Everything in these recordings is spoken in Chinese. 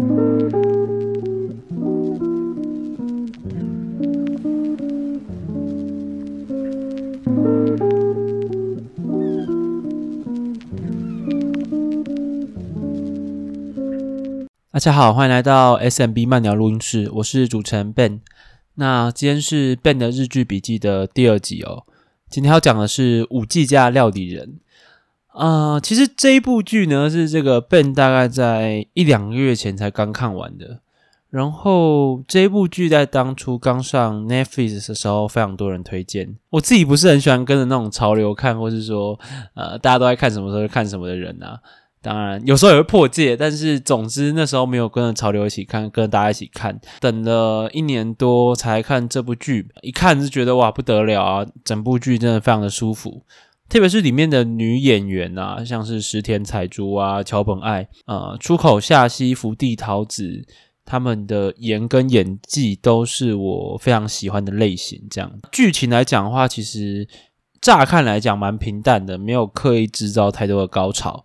大家好，欢迎来到 SMB 慢聊录音室，我是主持人 Ben。那今天是 Ben 的日剧笔记的第二集哦。今天要讲的是舞伎家料理人。啊、其实这一部剧呢，是这个 Ben 大概在一两个月前才刚看完的。然后这一部剧在当初刚上 Netflix 的时候，非常多人推荐。我自己不是很喜欢跟着那种潮流看，或是说，呃，大家都在看什么时候就看什么的人啊。当然，有时候也会破戒，但是总之那时候没有跟着潮流一起看，跟着大家一起看，等了一年多才看这部剧，一看就觉得哇不得了啊！整部剧真的非常的舒服，特别是里面的女演员啊，像是石田彩珠啊、桥本爱、啊、出口夏希、福地桃子，他们的颜跟演技都是我非常喜欢的类型。这样剧情来讲的话，其实乍看来讲蛮平淡的，没有刻意制造太多的高潮。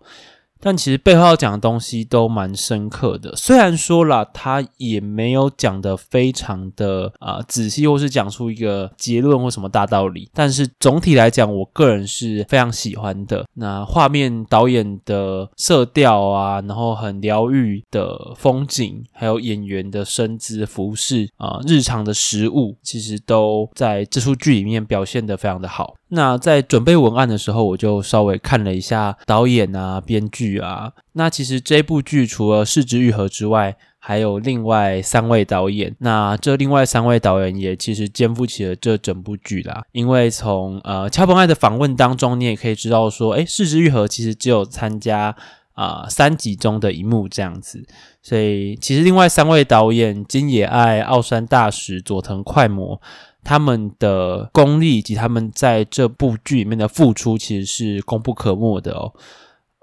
但其实背后要讲的东西都蛮深刻的，虽然说啦，他也没有讲得非常的啊、仔细，或是讲出一个结论或什么大道理，但是总体来讲，我个人是非常喜欢的。那画面、导演的色调啊，然后很疗愈的风景，还有演员的身姿、服饰啊、日常的食物，其实都在这出剧里面表现得非常的好。那在准备文案的时候，我就稍微看了一下导演啊、编剧啊。那其实这部剧除了是枝裕和之外，还有另外三位导演。那这另外三位导演也其实肩负起了这整部剧啦。因为从呃乔本爱的访问当中，你也可以知道说，诶，是枝裕和其实只有参加啊、三集中的一幕这样子。所以其实另外三位导演金野爱、奥山大使、佐藤快磨。他们的功力以及他们在这部剧里面的付出，其实是功不可没的哦。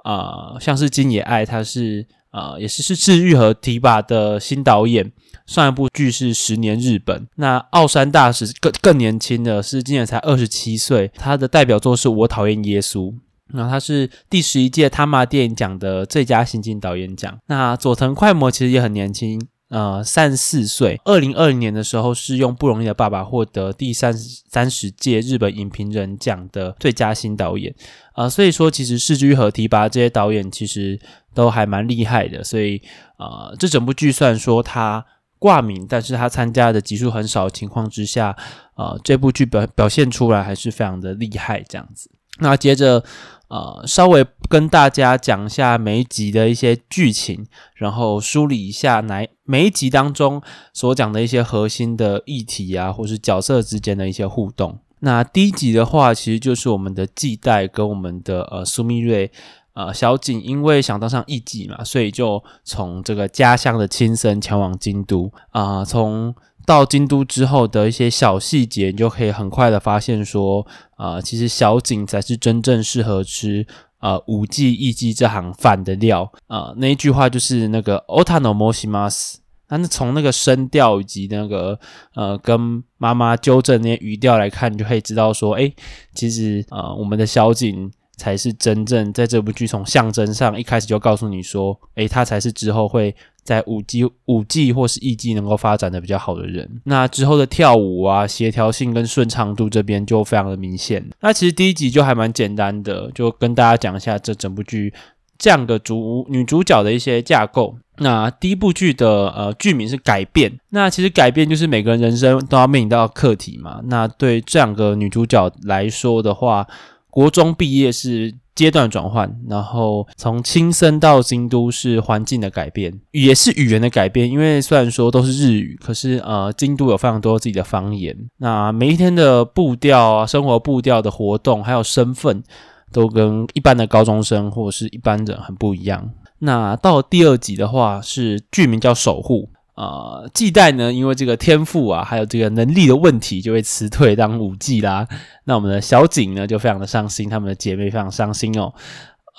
啊、像是金野爱，他是啊、呃，也是是治愈和提拔的新导演。上一部剧是《十年日本》，那奥山大使更更年轻的是今年才二十七岁，他的代表作是我讨厌耶稣。那他是第十一届他妈电影奖的最佳新晋导演奖。那佐藤快磨其实也很年轻。呃，三四岁，二零二零年的时候是用《不容易的爸爸》获得第三十三十届日本影评人奖的最佳新导演。呃，所以说其实世居和提拔这些导演其实都还蛮厉害的。所以呃，这整部剧虽然说他挂名，但是他参加的集数很少的情况之下，呃，这部剧表表现出来还是非常的厉害，这样子。那接着。呃，稍微跟大家讲一下每一集的一些剧情，然后梳理一下哪每一集当中所讲的一些核心的议题啊，或是角色之间的一些互动。那第一集的话，其实就是我们的纪代跟我们的呃苏密瑞呃小景，因为想当上艺妓嘛，所以就从这个家乡的亲身前往京都啊，从。到京都之后的一些小细节，你就可以很快的发现说，啊、呃，其实小景才是真正适合吃呃舞伎艺妓这行饭的料啊、呃。那一句话就是那个 “ota no moshimasu”，那从那个声调以及那个呃跟妈妈纠正那些语调来看，你就可以知道说，诶，其实呃我们的小景才是真正在这部剧从象征上一开始就告诉你说，诶，他才是之后会。在舞伎、舞伎或是艺伎能够发展的比较好的人，那之后的跳舞啊、协调性跟顺畅度这边就非常的明显。那其实第一集就还蛮简单的，就跟大家讲一下这整部剧这样的主女主角的一些架构。那第一部剧的呃剧名是改变，那其实改变就是每个人人生都要面临到课题嘛。那对这两个女主角来说的话，国中毕业是。阶段转换，然后从青森到京都是环境的改变，也是语言的改变。因为虽然说都是日语，可是呃，京都有非常多自己的方言。那每一天的步调啊，生活步调的活动，还有身份，都跟一般的高中生或者是一般人很不一样。那到第二集的话，是剧名叫守护。呃，纪代呢，因为这个天赋啊，还有这个能力的问题，就会辞退当舞妓啦。那我们的小景呢，就非常的伤心，他们的姐妹非常伤心哦。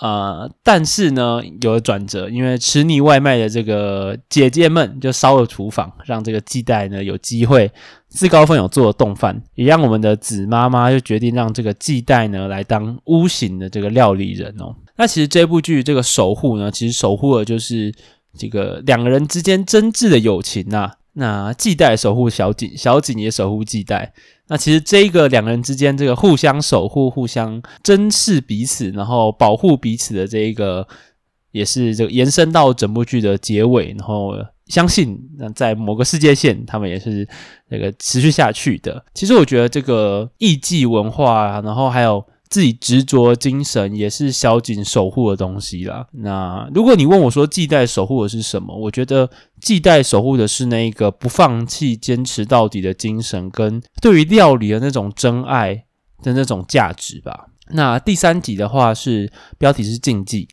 呃，但是呢，有了转折，因为吃腻外卖的这个姐姐们就烧了厨房，让这个纪代呢有机会自告奋勇做了丼饭，也让我们的子妈妈就决定让这个纪代呢来当屋型的这个料理人哦。那其实这部剧这个守护呢，其实守护的就是。这个两个人之间真挚的友情呐、啊。那季代守护小景，小景也守护季代。那其实这一个两个人之间这个互相守护、互相珍视彼此，然后保护彼此的这一个，也是这个延伸到整部剧的结尾。然后相信那在某个世界线，他们也是那个持续下去的。其实我觉得这个艺伎文化，然后还有。自己执着精神也是小景守护的东西啦。那如果你问我说季代守护的是什么？我觉得季代守护的是那一个不放弃、坚持到底的精神，跟对于料理的那种真爱的那种价值吧。那第三集的话是标题是禁忌，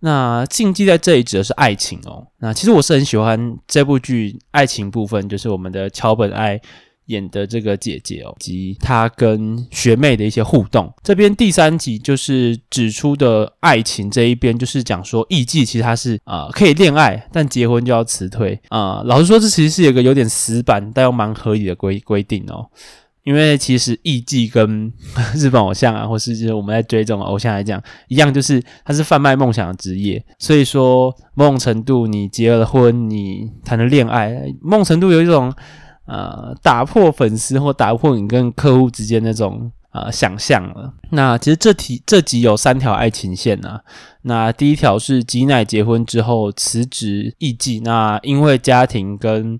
那禁忌在这里指的是爱情哦。那其实我是很喜欢这部剧爱情部分，就是我们的桥本爱。演的这个姐姐哦，及她跟学妹的一些互动。这边第三集就是指出的爱情这一边，就是讲说艺妓其实他是啊、可以恋爱，但结婚就要辞退啊、老实说，这其实是一个有点死板但又蛮合理的规规定哦。因为其实艺妓跟 日本偶像啊，或是就是我们在追这种偶像来讲一样，就是他是贩卖梦想的职业。所以说，某种程度你结了婚，你谈了恋爱，某种程度有一种。呃，打破粉丝或打破你跟客户之间那种呃想象了。那其实这题这集有三条爱情线啊。那第一条是吉乃结婚之后辞职艺伎，那因为家庭跟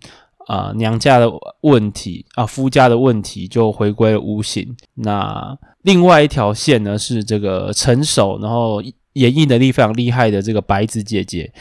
呃娘家的问题啊、夫家的问题就回归了无形。那另外一条线呢是这个成熟然后演绎能力非常厉害的这个白子姐姐。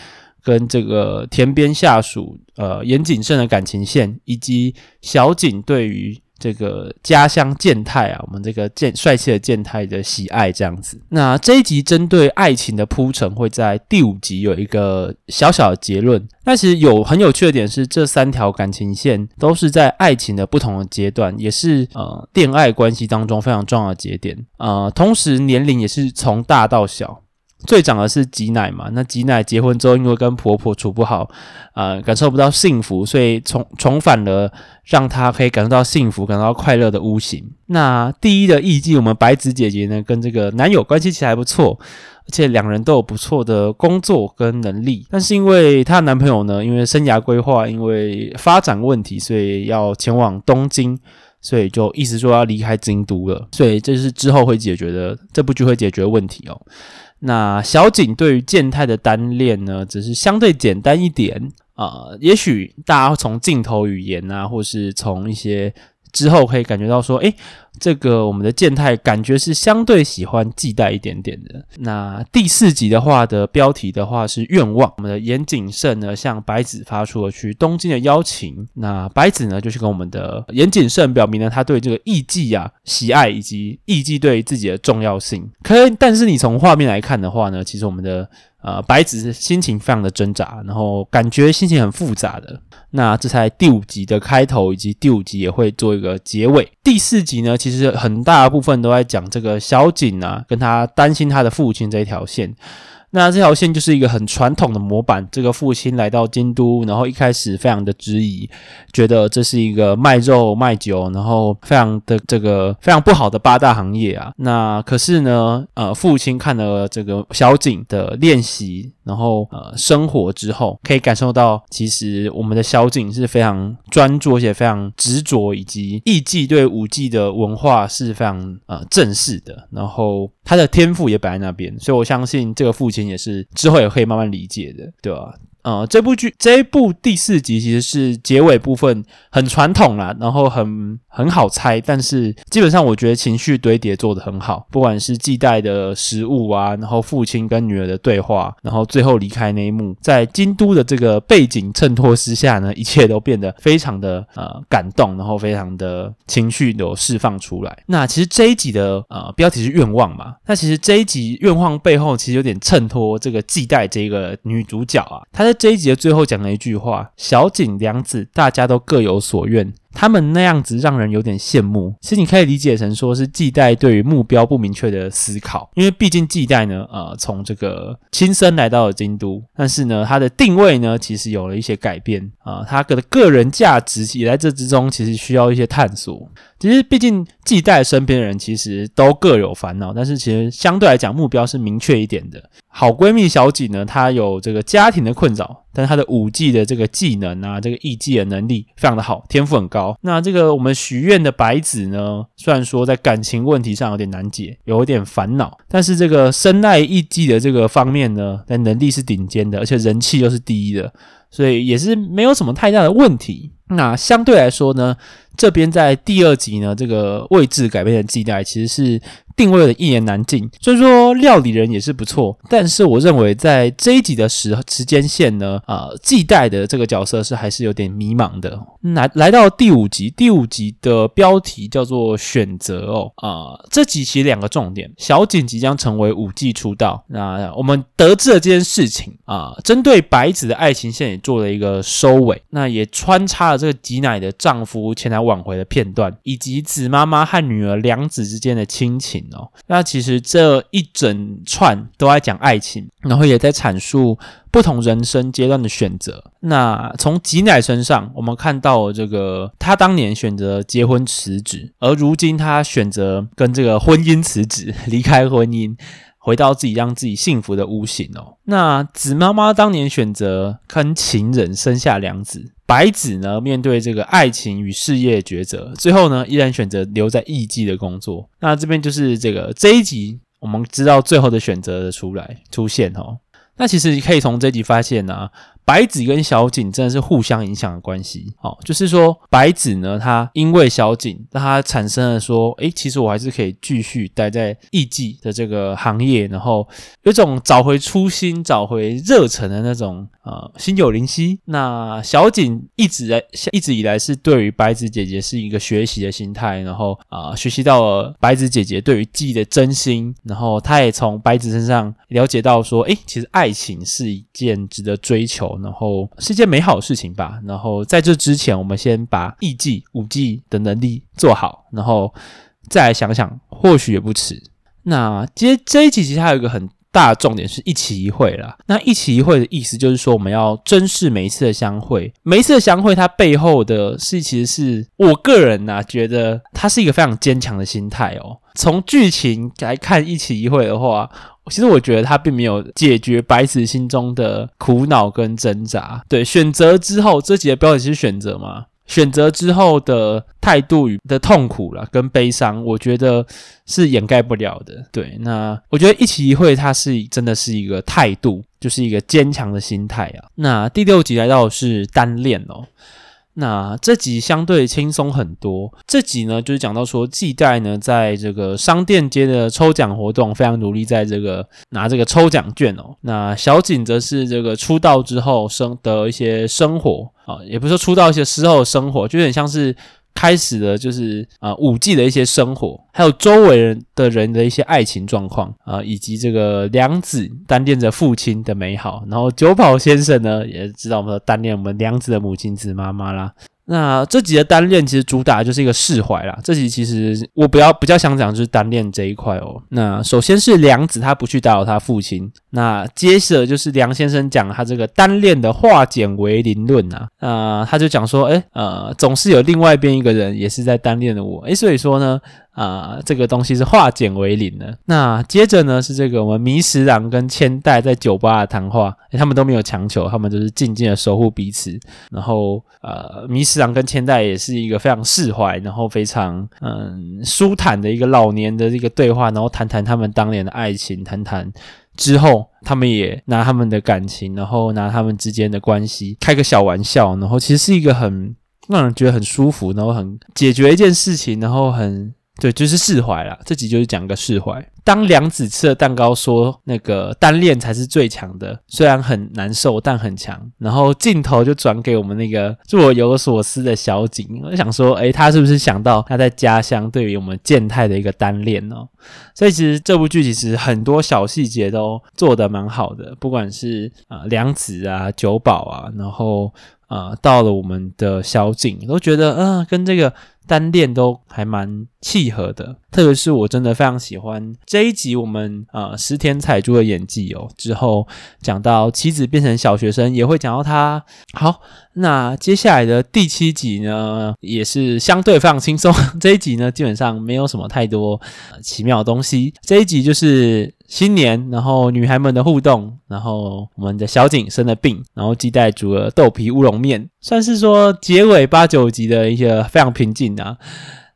跟这个田边下属呃严井胜的感情线，以及小景对于这个家乡健太啊，我们这个健帅气的健太的喜爱这样子。那这一集针对爱情的铺陈，会在第五集有一个小小的结论。那其实有很有趣的点是，这三条感情线都是在爱情的不同的阶段，也是呃恋爱关系当中非常重要的节点。呃，同时年龄也是从大到小。最长的是吉乃嘛，那吉乃结婚之后，因为跟婆婆处不好，呃，感受不到幸福，所以重重返了让她可以感受到幸福、感受到快乐的屋型。那第一的艺伎，我们白子姐姐呢，跟这个男友关系其实还不错，而且两人都有不错的工作跟能力。但是因为她男朋友呢，因为生涯规划、因为发展问题，所以要前往东京，所以就意思说要离开京都了。所以这是之后会解决的，这部剧会解决的问题哦。那小景对于健太的单恋呢，只是相对简单一点啊、呃。也许大家从镜头语言啊，或是从一些。之后可以感觉到说，诶，这个我们的健太感觉是相对喜欢系带一点点的。那第四集的话的标题的话是愿望，我们的岩井胜呢向白子发出了去东京的邀请。那白子呢就是跟我们的岩井胜表明了他对这个艺伎啊喜爱，以及艺伎对自己的重要性。可，但是你从画面来看的话呢，其实我们的。呃，白子心情非常的挣扎，然后感觉心情很复杂的。那这才第五集的开头，以及第五集也会做一个结尾。第四集呢，其实很大部分都在讲这个小景啊，跟他担心他的父亲这一条线。那这条线就是一个很传统的模板。这个父亲来到京都，然后一开始非常的质疑，觉得这是一个卖肉卖酒，然后非常的这个非常不好的八大行业啊。那可是呢，呃，父亲看了这个小景的练习，然后呃生活之后，可以感受到其实我们的小景是非常专注而且非常执着，以及艺伎对舞伎的文化是非常呃正式的。然后他的天赋也摆在那边，所以我相信这个父亲。也是之后也可以慢慢理解的，对吧？呃，这部剧这一部第四集其实是结尾部分很传统啦，然后很很好猜，但是基本上我觉得情绪堆叠做得很好，不管是季代的食物啊，然后父亲跟女儿的对话，然后最后离开那一幕，在京都的这个背景衬托之下呢，一切都变得非常的呃感动，然后非常的情绪有释放出来。那其实这一集的呃标题是愿望嘛，那其实这一集愿望背后其实有点衬托这个季代这个女主角啊，她在。这一集的最后讲了一句话：“小景良子，大家都各有所愿。”他们那样子让人有点羡慕，其实你可以理解成说是季代对于目标不明确的思考，因为毕竟季代呢，呃，从这个亲身来到了京都，但是呢，他的定位呢，其实有了一些改变啊，他的个人价值也在这之中，其实需要一些探索。其实，毕竟季代身边的人其实都各有烦恼，但是其实相对来讲，目标是明确一点的。好闺蜜小景呢，她有这个家庭的困扰。但是她的舞技的这个技能啊，这个艺技的能力非常的好，天赋很高。那这个我们许愿的白子呢，虽然说在感情问题上有点难解，有一点烦恼，但是这个生赖艺技的这个方面呢，在能力是顶尖的，而且人气又是第一的，所以也是没有什么太大的问题。那相对来说呢，这边在第二集呢，这个位置改变的季代其实是定位的一言难尽，所以说料理人也是不错，但是我认为在这一集的时时间线呢，啊、呃，季代的这个角色是还是有点迷茫的。来来到第五集，第五集的标题叫做选择哦，啊、呃，这集其实两个重点，小景即将成为舞伎出道，那我们得知了这件事情啊、针对白子的爱情线也做了一个收尾，那也穿插这个吉乃的丈夫前来挽回的片段，以及子妈妈和女儿两子之间的亲情哦，那其实这一整串都在讲爱情，然后也在阐述不同人生阶段的选择。那从吉乃身上，我们看到这个他当年选择结婚辞职，而如今他选择跟这个婚姻辞职，离开婚姻。回到自己让自己幸福的屋型哦。那子妈妈当年选择跟情人生下两子，白子呢，面对这个爱情与事业抉择，最后呢依然选择留在艺伎的工作。那这边就是这个这一集，我们知道最后的选择的出来出现哦。那其实你可以从这集发现啊。白子跟小景真的是互相影响的关系，哦，就是说白子呢，他因为小景，让他产生了说，诶，其实我还是可以继续待在艺伎的这个行业，然后有种找回初心、找回热忱的那种，呃，心有灵犀。那小景一直在，一直以来是对于白子姐姐是一个学习的心态，然后啊、学习到了白子姐姐对于记忆的真心，然后他也从白子身上了解到说，诶，其实爱情是一件值得追求。然后是一件美好的事情吧。然后在这之前，我们先把艺伎、舞技的能力做好，然后再来想想，或许也不迟。那接这一集其实还有一个很大的重点是一期一会啦。那一期一会的意思就是说，我们要珍视每一次的相会，每一次的相会，它背后的是其实是我个人呐、啊，觉得它是一个非常坚强的心态哦。从剧情来看，一期一会的话。其实我觉得他并没有解决白子心中的苦恼跟挣扎。对，选择之后，这集的标题是选择嘛？选择之后的态度与的痛苦了，跟悲伤，我觉得是掩盖不了的。对，那我觉得一期一会，它是真的是一个态度，就是一个坚强的心态啊。那第六集来到是单恋哦。那这集相对轻松很多。这集呢，就是讲到说，季代呢，在这个商店街的抽奖活动，非常努力，在这个拿这个抽奖券哦。那小景则是这个出道之后生的一些生活啊，也不是说出道一些之后的生活，就有点像是。开始了就是啊，五 G 的一些生活，还有周围人的人的一些爱情状况啊，以及这个良子单恋着父亲的美好，然后久保先生呢，也知道我们的单恋我们良子的母亲子妈妈啦。那这集的单恋其实主打就是一个释怀啦。这集其实我比较比较想讲就是单恋这一块哦。那首先是梁子他不去打扰他父亲，那接着就是梁先生讲他这个单恋的化简为零论啊。呃，他就讲说，诶呃，总是有另外一边一个人也是在单恋的我，诶所以说呢。啊、呃，这个东西是化简为零的。那接着呢，是这个我们迷十郎跟千代在酒吧的谈话，他们都没有强求，他们就是静静的守护彼此。然后，呃，迷十郎跟千代也是一个非常释怀，然后非常嗯舒坦的一个老年的一个对话，然后谈谈他们当年的爱情，谈谈之后他们也拿他们的感情，然后拿他们之间的关系开个小玩笑，然后其实是一个很让人觉得很舒服，然后很解决一件事情，然后很。对，就是释怀啦。这集就是讲个释怀。当良子吃了蛋糕，说那个单恋才是最强的，虽然很难受，但很强。然后镜头就转给我们那个若有所思的小景，我想说，诶，他是不是想到他在家乡对于我们健太的一个单恋哦？所以其实这部剧其实很多小细节都做得蛮好的，不管是啊、呃、良子啊、九保啊，然后啊、到了我们的小景，都觉得啊、呃、跟这个。单恋都还蛮契合的，特别是我真的非常喜欢这一集我们呃石田彩珠的演技哦。之后讲到妻子变成小学生，也会讲到他。好，那接下来的第七集呢，也是相对非常轻松。这一集呢，基本上没有什么太多、奇妙的东西。这一集就是新年，然后女孩们的互动，然后我们的小景生了病，然后基代煮了豆皮乌龙面，算是说结尾八九集的一些非常平静啊。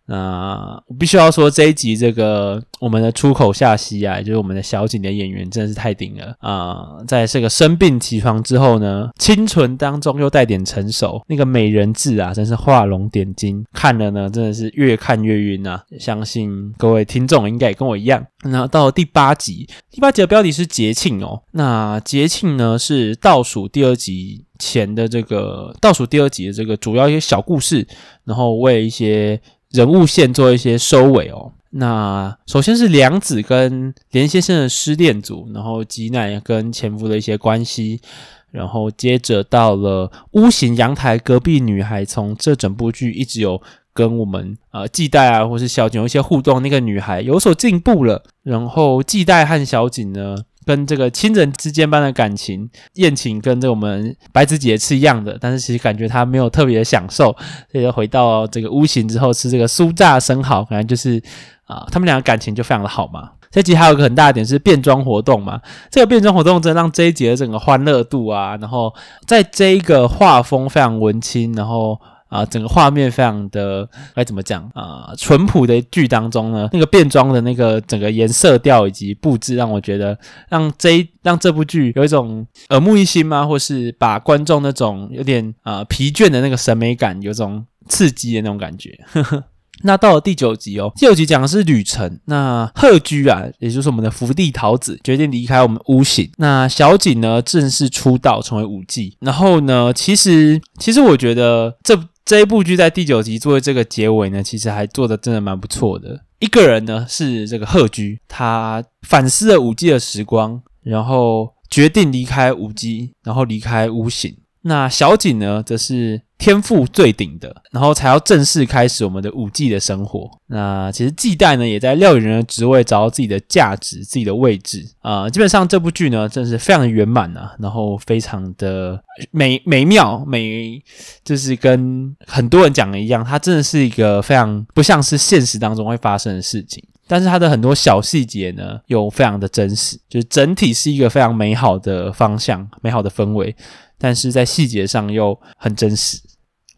那我必须要说，这一集这个我们的出口夏西啊，就是我们的小景的演员真的是太顶了啊！在这个生病起床之后呢，清纯当中又带点成熟，那个美人痣啊，真是画龙点睛，看了呢真的是越看越晕啊！相信各位听众应该也跟我一样。那到了第八集，第八集的标题是节庆哦。那节庆呢是倒数第二集前的这个倒数第二集的这个主要一些小故事，然后为一些。人物线做一些收尾哦。那首先是良子跟连先生的失恋组，然后吉乃跟前夫的一些关系，然后接着到了屋型阳台隔壁女孩，从这整部剧一直有跟我们呃季代啊，或是小景有一些互动，那个女孩有所进步了。然后季代和小景呢，跟这个亲人之间般的感情，宴请跟这我们白子姐是一样的，但是其实感觉她没有特别的享受，所以就回到这个屋型之后吃这个酥炸生蚝，感觉就是啊、他们两个感情就非常的好嘛。这集还有一个很大的点是变装活动嘛，这个变装活动真的让这一集的整个欢乐度啊，然后在这一个画风非常文青，然后。啊，整个画面非常的该怎么讲啊？淳朴的剧当中呢，那个变装的那个整个颜色调以及布置，让我觉得让这让这部剧有一种耳目一新吗？或是把观众那种有点啊疲倦的那个审美感，有种刺激的那种感觉。呵呵。那到了第九集哦，第九集讲的是旅程。那贺居啊，也就是我们的福地桃子，决定离开我们屋型。那小景呢，正式出道成为舞妓。然后呢，其实其实我觉得这。这一部剧在第九集作为这个结尾呢，其实还做的真的蛮不错的。一个人呢是这个贺居，他反思了五 G 的时光，然后决定离开五 G，，然后离开无形。那小景呢，则是。天赋最顶的，然后才要正式开始我们的舞伎的生活。那其实季代呢，也在料理人的职位找到自己的价值、自己的位置啊、基本上这部剧呢，真的是非常的圆满啊，然后非常的美美妙美，就是跟很多人讲的一样，它真的是一个非常不像是现实当中会发生的事情。但是它的很多小细节呢，又非常的真实，就是整体是一个非常美好的方向、美好的氛围，但是在细节上又很真实。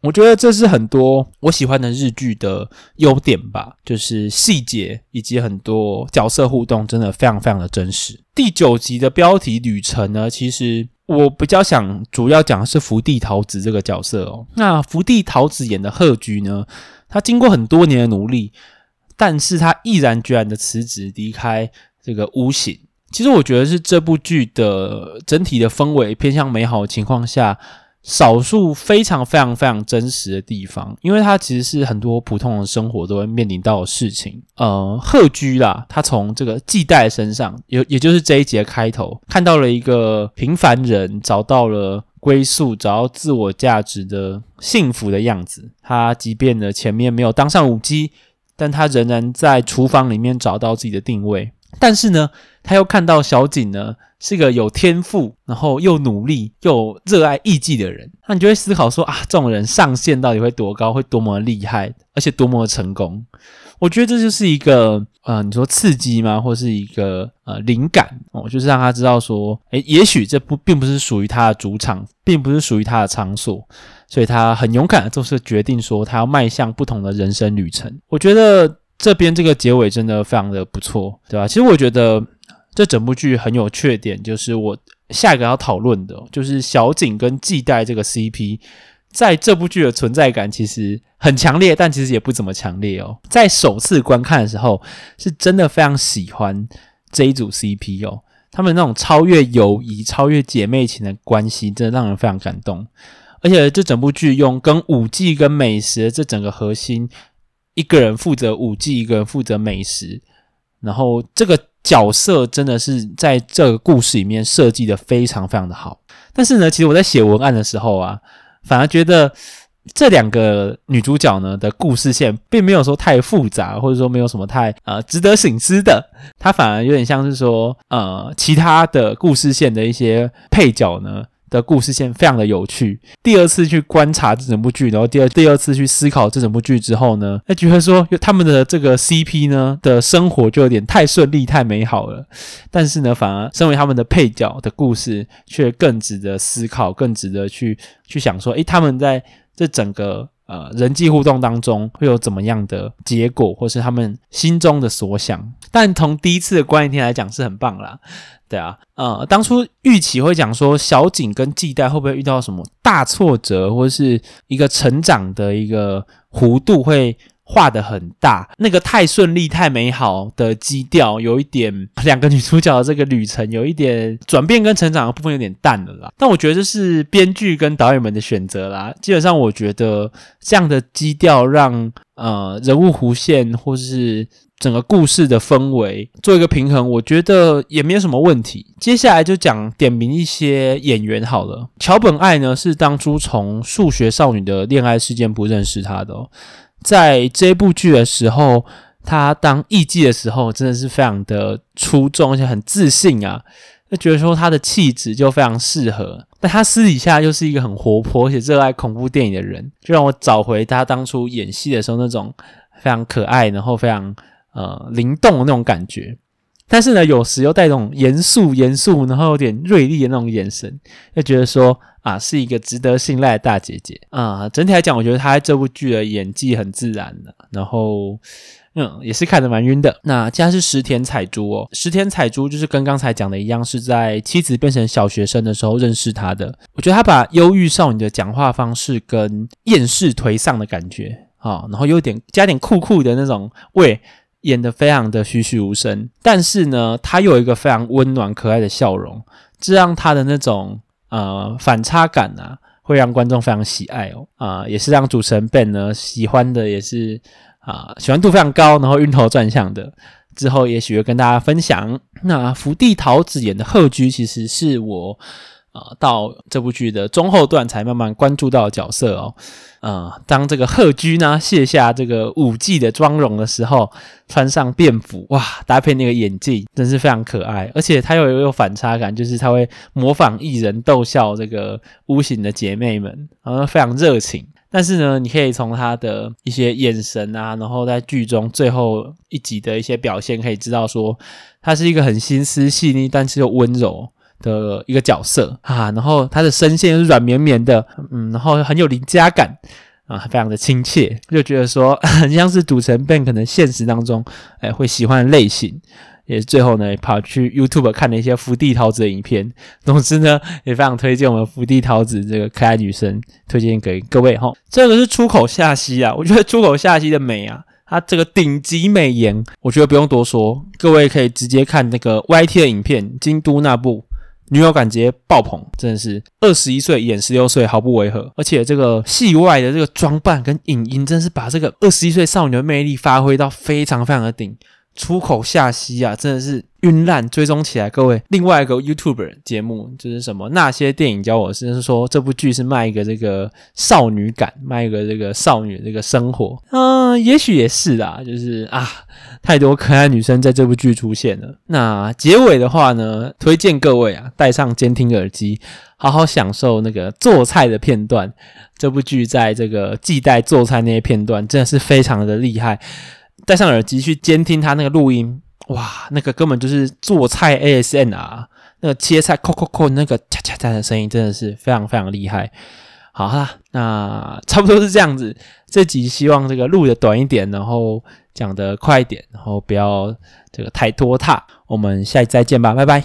我觉得这是很多我喜欢的日剧的优点吧，就是细节以及很多角色互动，真的非常非常的真实。第九集的标题旅程呢，其实我比较想主要讲的是福地桃子这个角色哦。那福地桃子演的贺居呢，他经过很多年的努力，但是他毅然决然的辞职离开这个屋型。其实我觉得是这部剧的整体的氛围偏向美好的情况下。少数非常非常非常真实的地方，因为它其实是很多普通的生活都会面临到的事情。呃，贺居啦，他从这个季代身上，也也就是这一节开头，看到了一个平凡人找到了归宿、找到自我价值的幸福的样子。他即便呢前面没有当上舞姬，但他仍然在厨房里面找到自己的定位。但是呢，他又看到小景呢是个有天赋，然后又努力又热爱艺伎的人，那你就会思考说啊，这种人上限到底会多高，会多么厉害，而且多么成功？我觉得这就是一个呃，你说刺激吗？或是一个呃灵感哦，就是让他知道说，诶，也许这不并不是属于他的主场，并不是属于他的场所，所以他很勇敢的做出决定，说他要迈向不同的人生旅程。我觉得。这边这个结尾真的非常的不错，对吧？其实我觉得这整部剧很有缺点，就是我下一个要讨论的，就是小景跟季代这个 CP，在这部剧的存在感其实很强烈，但其实也不怎么强烈哦。在首次观看的时候，是真的非常喜欢这一组 CP 哦，他们那种超越友谊、超越姐妹情的关系，真的让人非常感动。而且这整部剧用跟舞伎跟美食这整个核心。一个人负责舞技，一个人负责美食，然后这个角色真的是在这个故事里面设计的非常非常的好。但是呢，其实我在写文案的时候啊，反而觉得这两个女主角呢的故事线并没有说太复杂，或者说没有什么太呃值得省思的。它反而有点像是说呃其他的故事线的一些配角呢。的故事线非常的有趣。第二次去观察这整部剧，然后第二第二次去思考这整部剧之后呢，他觉得说他们的这个 CP 呢的生活就有点太顺利、太美好了。但是呢，反而身为他们的配角的故事却更值得思考，更值得去去想说，诶，他们在这整个。呃，人际互动当中会有怎么样的结果，或是他们心中的所想？但从第一次的观影厅来讲是很棒啦，对啊，呃，当初预期会讲说小景跟季代会不会遇到什么大挫折，或是一个成长的一个弧度会。画得很大，那个太顺利、太美好的基调，有一点两个女主角的这个旅程有一点转变跟成长的部分有点淡了啦。但我觉得这是编剧跟导演们的选择啦。基本上，我觉得这样的基调让呃人物弧线或是整个故事的氛围做一个平衡，我觉得也没有什么问题。接下来就讲点名一些演员好了。桥本爱呢是当初从数学少女的恋爱事件不认识她的哦。在这部剧的时候，他当艺妓的时候，真的是非常的出众，而且很自信啊，就觉得说他的气质就非常适合。但他私底下又是一个很活泼而且热爱恐怖电影的人，就让我找回他当初演戏的时候那种非常可爱，然后非常呃灵动的那种感觉。但是呢，有时又带一种严肃、严肃，然后有点锐利的那种眼神，就觉得说啊，是一个值得信赖的大姐姐啊。整体来讲，我觉得她在这部剧的演技很自然的，然后嗯，也是看得蛮晕的。那接下来是石田彩珠哦，石田彩珠就是跟刚才讲的一样，是在妻子变成小学生的时候认识她的。我觉得她把忧郁少女的讲话方式跟厌世颓丧的感觉啊，然后有点加点酷酷的那种味。演得非常的栩栩如生，但是呢，他又有一个非常温暖可爱的笑容，这让他的那种呃反差感啊，会让观众非常喜爱哦啊、也是让主持人 Ben 呢喜欢的，也是啊、喜欢度非常高，然后晕头转向的。之后也许会跟大家分享。那福地桃子演的鹤居，其实是我。啊、到这部剧的中后段才慢慢关注到角色哦。啊、呃，当这个贺居呢卸下这个舞技的妆容的时候，穿上便服，哇，搭配那个眼镜，真是非常可爱。而且他又有有反差感，就是他会模仿艺人逗笑这个巫行的姐妹们，然后非常热情。但是呢，你可以从他的一些眼神啊，然后在剧中最后一集的一些表现，可以知道说他是一个很心思细腻，但是又温柔。的一个角色啊，然后他的声线是软绵绵的，嗯，然后很有邻家感啊，非常的亲切，就觉得说 很像是赌城 Ben 可能现实当中哎会喜欢的类型，也最后呢跑去 YouTube 看了一些福地桃子的影片，总之呢也非常推荐我们福地桃子这个可爱女生，推荐给各位哈。这个是出口夏希啊，我觉得出口夏希的美啊，她这个顶级美颜，我觉得不用多说，各位可以直接看那个 YT 的影片，京都那部。女友感觉爆棚，真的是二十一岁演十六岁，毫不违和。而且这个戏外的这个装扮跟影音，真是把这个二十一岁少女的魅力发挥到非常非常的顶。出口夏希啊，真的是晕烂，追踪起来，各位。另外一个 YouTube 节目就是什么？那些电影教我是，是说这部剧是卖一个这个少女感，卖一个这个少女这个生活。也许也是啦，就是啊，太多可爱女生在这部剧出现了。那结尾的话呢，推荐各位啊，戴上监听耳机，好好享受那个做菜的片段。这部剧在这个系带做菜那些片段，真的是非常的厉害。戴上耳机去监听他那个录音，哇，那个根本就是做菜 ASN 啊，那个切菜扣扣扣那个嚓嚓嚓的声音真的是非常非常厉害。好啦，那差不多是这样子。这集希望这个录的短一点，然后讲的快一点，然后不要这个太拖沓。我们下期再见吧，拜拜。